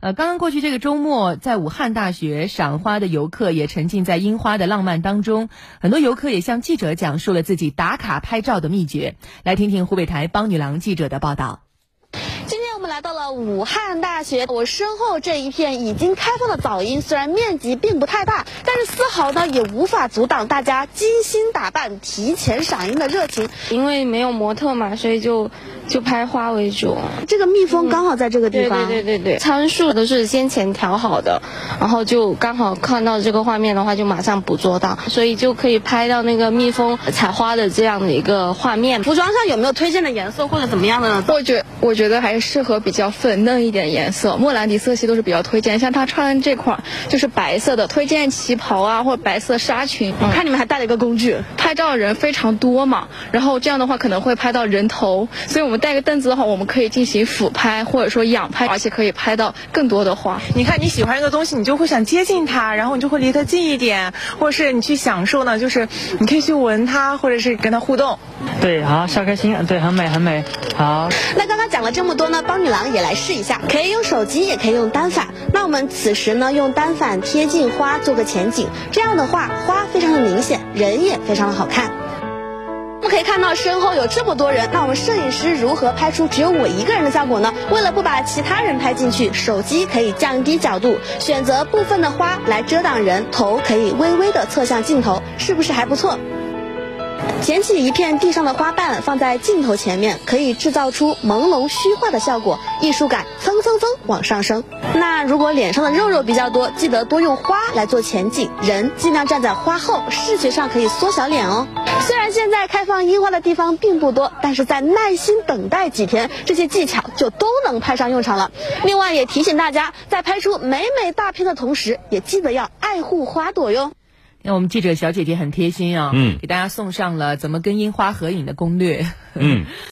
呃，刚刚过去这个周末，在武汉大学赏花的游客也沉浸在樱花的浪漫当中。很多游客也向记者讲述了自己打卡拍照的秘诀。来听听湖北台帮女郎记者的报道。来到了武汉大学，我身后这一片已经开放的早樱，虽然面积并不太大，但是丝毫呢也无法阻挡大家精心打扮、提前赏樱的热情。因为没有模特嘛，所以就。就拍花为主，这个蜜蜂刚好在这个地方。对对对对对，参数都是先前调好的，然后就刚好看到这个画面的话，就马上捕捉到，所以就可以拍到那个蜜蜂采花的这样的一个画面。服装上有没有推荐的颜色或者怎么样的呢？我觉我觉得还是适合比较粉嫩一点颜色，莫兰迪色系都是比较推荐。像她穿这款就是白色的，推荐旗袍啊或者白色纱裙。我看你们还带了一个工具，拍照的人非常多嘛，然后这样的话可能会拍到人头，所以我们。带个凳子的话，我们可以进行俯拍或者说仰拍，而且可以拍到更多的花。你看你喜欢一个东西，你就会想接近它，然后你就会离它近一点，或者是你去享受呢，就是你可以去闻它，或者是跟它互动。对，好，笑开心，对，很美，很美，好。那刚刚讲了这么多呢，帮女郎也来试一下，可以用手机，也可以用单反。那我们此时呢，用单反贴近花做个前景，这样的话，花非常的明显，人也非常的好看。我们可以看到身后有这么多人，那我们摄影师如何拍出只有我一个人的效果呢？为了不把其他人拍进去，手机可以降低角度，选择部分的花来遮挡人头，可以微微的侧向镜头，是不是还不错？捡起一片地上的花瓣，放在镜头前面，可以制造出朦胧虚化的效果，艺术感蹭蹭蹭往上升。那如果脸上的肉肉比较多，记得多用花来做前景，人尽量站在花后，视觉上可以缩小脸哦。虽然现在开放樱花的地方并不多，但是在耐心等待几天，这些技巧就都能派上用场了。另外也提醒大家，在拍出美美大片的同时，也记得要爱护花朵哟。那我们记者小姐姐很贴心啊，嗯，给大家送上了怎么跟樱花合影的攻略，嗯。